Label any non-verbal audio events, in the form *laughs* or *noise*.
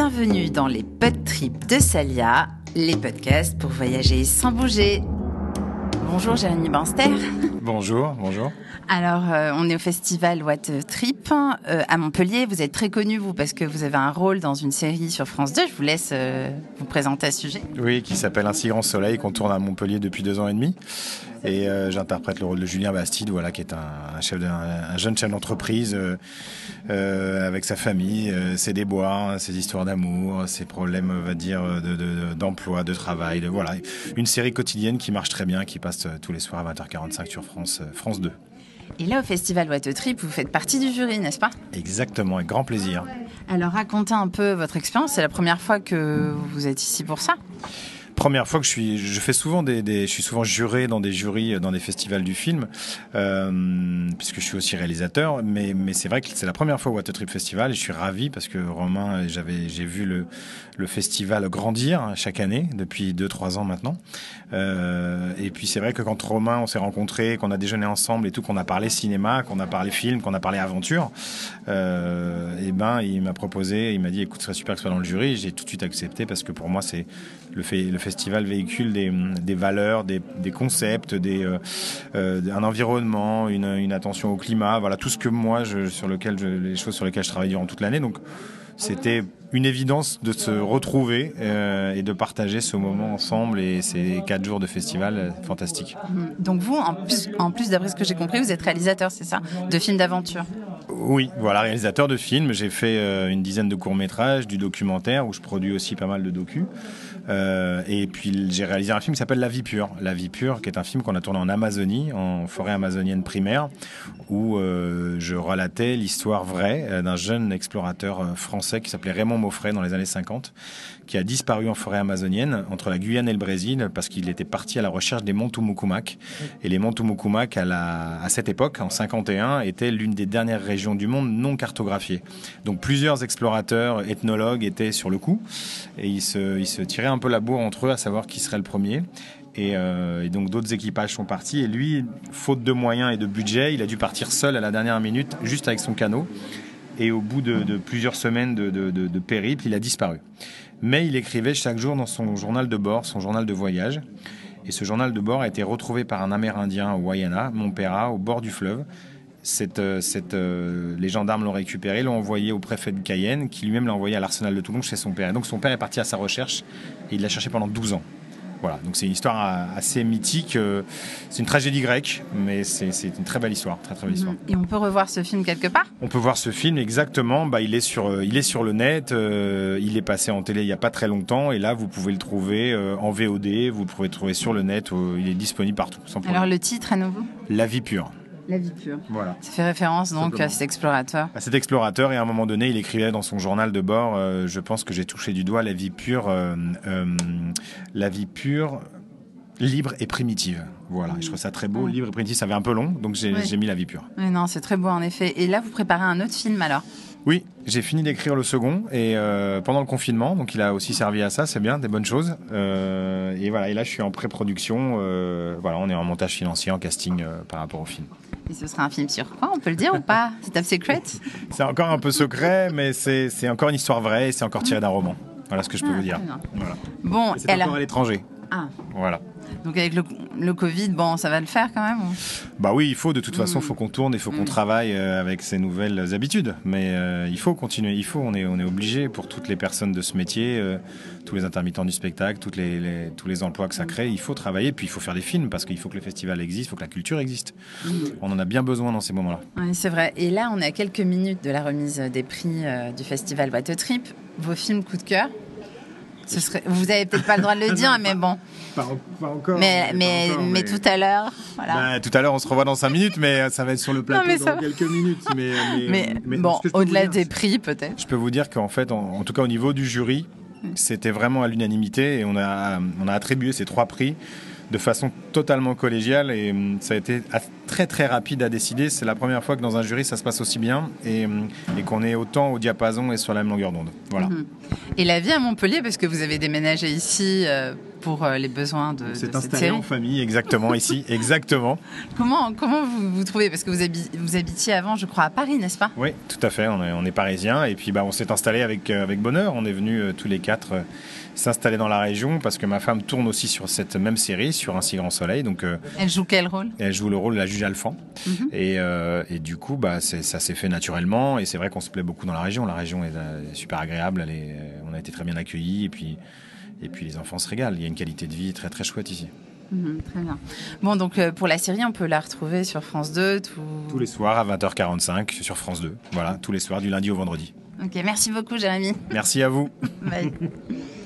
Bienvenue dans les pod trips de Salia, les podcasts pour voyager sans bouger. Bonjour Jérémy Banster. Bonjour, bonjour. Alors, euh, on est au festival What Trip euh, à Montpellier. Vous êtes très connu, vous, parce que vous avez un rôle dans une série sur France 2. Je vous laisse euh, vous présenter à ce sujet. Oui, qui s'appelle Ainsi grand soleil, qu'on tourne à Montpellier depuis deux ans et demi. Et j'interprète le rôle de Julien Bastide, voilà, qui est un, chef un, jeune chef d'entreprise avec sa famille, ses déboires, ses histoires d'amour, ses problèmes, on va dire, d'emploi, de, de, travail. De, voilà, une série quotidienne qui marche très bien, qui passe tous les soirs à 20h45 sur France, France 2. Et là, au Festival What Trip, vous faites partie du jury, n'est-ce pas? Exactement, avec grand plaisir. Alors racontez un peu votre expérience. C'est la première fois que vous êtes ici pour ça première fois que je suis, je fais souvent des, je suis souvent juré dans des jurys, dans des festivals du film, euh, puisque je suis aussi réalisateur. Mais, c'est vrai que c'est la première fois au What Trip Festival et je suis ravi parce que Romain, j'avais, j'ai vu le, festival grandir chaque année depuis 2-3 ans maintenant. Euh, et puis c'est vrai que quand Romain, on s'est rencontrés, qu'on a déjeuné ensemble et tout, qu'on a parlé cinéma, qu'on a parlé film, qu'on a parlé aventure, euh, et ben il m'a proposé, il m'a dit écoute, ce serait super que ce soit dans le jury. J'ai tout de suite accepté parce que pour moi c'est le, fait, le festival véhicule des, des valeurs, des, des, concepts, des, euh, euh, un environnement, une, une, attention au climat, voilà tout ce que moi, je, sur lequel je, les choses sur lesquelles je travaille durant toute l'année. Donc c'était une évidence de se retrouver euh, et de partager ce moment ensemble et ces quatre jours de festival euh, fantastiques. Mhm. Donc vous, en plus, en plus d'après ce que j'ai compris, vous êtes réalisateur, c'est ça, de films d'aventure? Oui, voilà, réalisateur de films. J'ai fait euh, une dizaine de courts-métrages, du documentaire, où je produis aussi pas mal de docus. Euh, et puis j'ai réalisé un film qui s'appelle La vie pure. La vie pure, qui est un film qu'on a tourné en Amazonie, en forêt amazonienne primaire, où euh, je relatais l'histoire vraie euh, d'un jeune explorateur français qui s'appelait Raymond Maufray dans les années 50, qui a disparu en forêt amazonienne entre la Guyane et le Brésil parce qu'il était parti à la recherche des monts Tumucumac. Et les monts Tumucumac, à, à cette époque, en 51, étaient l'une des dernières régions du monde non cartographiées. Donc plusieurs explorateurs, ethnologues étaient sur le coup et ils se, ils se tiraient un peu la bourre entre eux à savoir qui serait le premier. Euh, et, donc d'autres équipages sont partis. Et lui, faute de moyens et de budget, il a dû partir seul à la dernière minute, juste avec son canot. Et au bout de, plusieurs semaines de, périple, il a disparu. Mais il écrivait chaque jour dans son journal de bord, son journal de voyage. Et ce journal de bord a été retrouvé par un Amérindien au Wayana, Montpera, au bord du fleuve. Cette, euh, cette, euh, les gendarmes l'ont récupéré, l'ont envoyé au préfet de Cayenne, qui lui-même l'a envoyé à l'arsenal de Toulon chez son père. Et donc son père est parti à sa recherche et il l'a cherché pendant 12 ans. Voilà, donc c'est une histoire assez mythique. Euh, c'est une tragédie grecque, mais c'est une très belle histoire, très très belle histoire. Et on peut revoir ce film quelque part? On peut voir ce film exactement. Bah, il est sur, il est sur le net. il est passé en télé il n'y a pas très longtemps, et là vous pouvez le trouver en VOD. Vous pouvez le trouver sur le net. il est disponible partout. Alors le titre à nouveau? La vie pure. La vie pure. Voilà. Ça fait référence donc à cet explorateur. À cet explorateur, et à un moment donné, il écrivait dans son journal de bord euh, Je pense que j'ai touché du doigt la vie pure, euh, euh, la vie pure, libre et primitive. Voilà, je trouve ça très beau. Libre et primitive, ça avait un peu long, donc j'ai mis la vie pure. Oui, non, c'est très beau en effet. Et là, vous préparez un autre film alors? Oui, j'ai fini d'écrire le second et euh, pendant le confinement, donc il a aussi servi à ça, c'est bien, des bonnes choses. Euh, et voilà, et là je suis en pré-production. Euh, voilà, on est en montage financier, en casting par rapport au film. Et ce sera un film sur quoi On peut le dire ou pas C'est top secret C'est encore un peu secret, mais c'est encore une histoire vraie et c'est encore tiré d'un roman. Voilà ce que je peux ah, vous dire. Voilà. Bon, c'est encore à l'étranger. Ah. Voilà. Donc avec le, le, Covid, bon, ça va le faire quand même Bah oui, il faut. De toute façon, il faut qu'on tourne, il faut qu'on mm. travaille euh, avec ces nouvelles habitudes. Mais euh, il faut continuer, il faut. On est, on est obligé pour toutes les personnes de ce métier, euh, tous les intermittents du spectacle, toutes les, tous les emplois que ça crée. Il faut travailler, puis il faut faire des films parce qu'il faut que le festival existe, il faut que la culture existe. Mm. On en a bien besoin dans ces moments-là. Oui, c'est vrai. Et là, on est à quelques minutes de la remise des prix du festival Bateau Trip. Vos films coup de cœur vous avez peut-être pas le droit de le *laughs* dire, mais bon. Pas, encore. Mais, mais, mais, tout à l'heure, voilà. Bah, tout à l'heure, on se revoit dans 5 minutes, mais ça va être sur le plateau dans quelques minutes. Mais, *laughs* mais, bon, au-delà des prix, peut-être. Je peux vous dire qu'en fait, en, tout cas au niveau du jury, mm. c'était vraiment à l'unanimité et on a, on a attribué ces trois prix de façon totalement collégiale et hum, ça a été très très rapide à décider. C'est la première fois que dans un jury ça se passe aussi bien et, hum, qu'on est autant au diapason et sur la même longueur d'onde. Voilà. Mhm. Et la vie à Montpellier, parce que vous avez déménagé ici euh, pour euh, les besoins de, C'est cette installé série. en famille, exactement, ici, *laughs* exactement. Comment, comment vous vous trouvez? Parce que vous, habi- vous habitiez avant, je crois, à Paris, n'est-ce pas? Oui, tout à fait, on est, on est parisien et puis bah, on s'est installé avec, euh, avec bonheur. On est venus euh, tous les quatre euh, s'installer dans la région parce que ma femme tourne aussi sur cette même série, sur Un si grand soleil. Donc euh, Elle joue quel rôle? elle joue le rôle de la juge Alphand. Mhm. Et, et du coup, bah, ça s'est fait naturellement. Et c'est vrai qu'on se plaît beaucoup dans la région. La région est super agréable. Elle est, on a été très bien accueillis. Et puis, et puis les enfants se régalent. Il y a une qualité de vie très très chouette ici. Mhm, Très bien. Bon, donc euh, pour la série, on peut la retrouver sur France 2. Tout... Tous les soirs à 20h45 sur France 2. Voilà, tous les soirs du lundi au vendredi. Ok, merci beaucoup, Jérémy. Merci à vous. Bye. *laughs*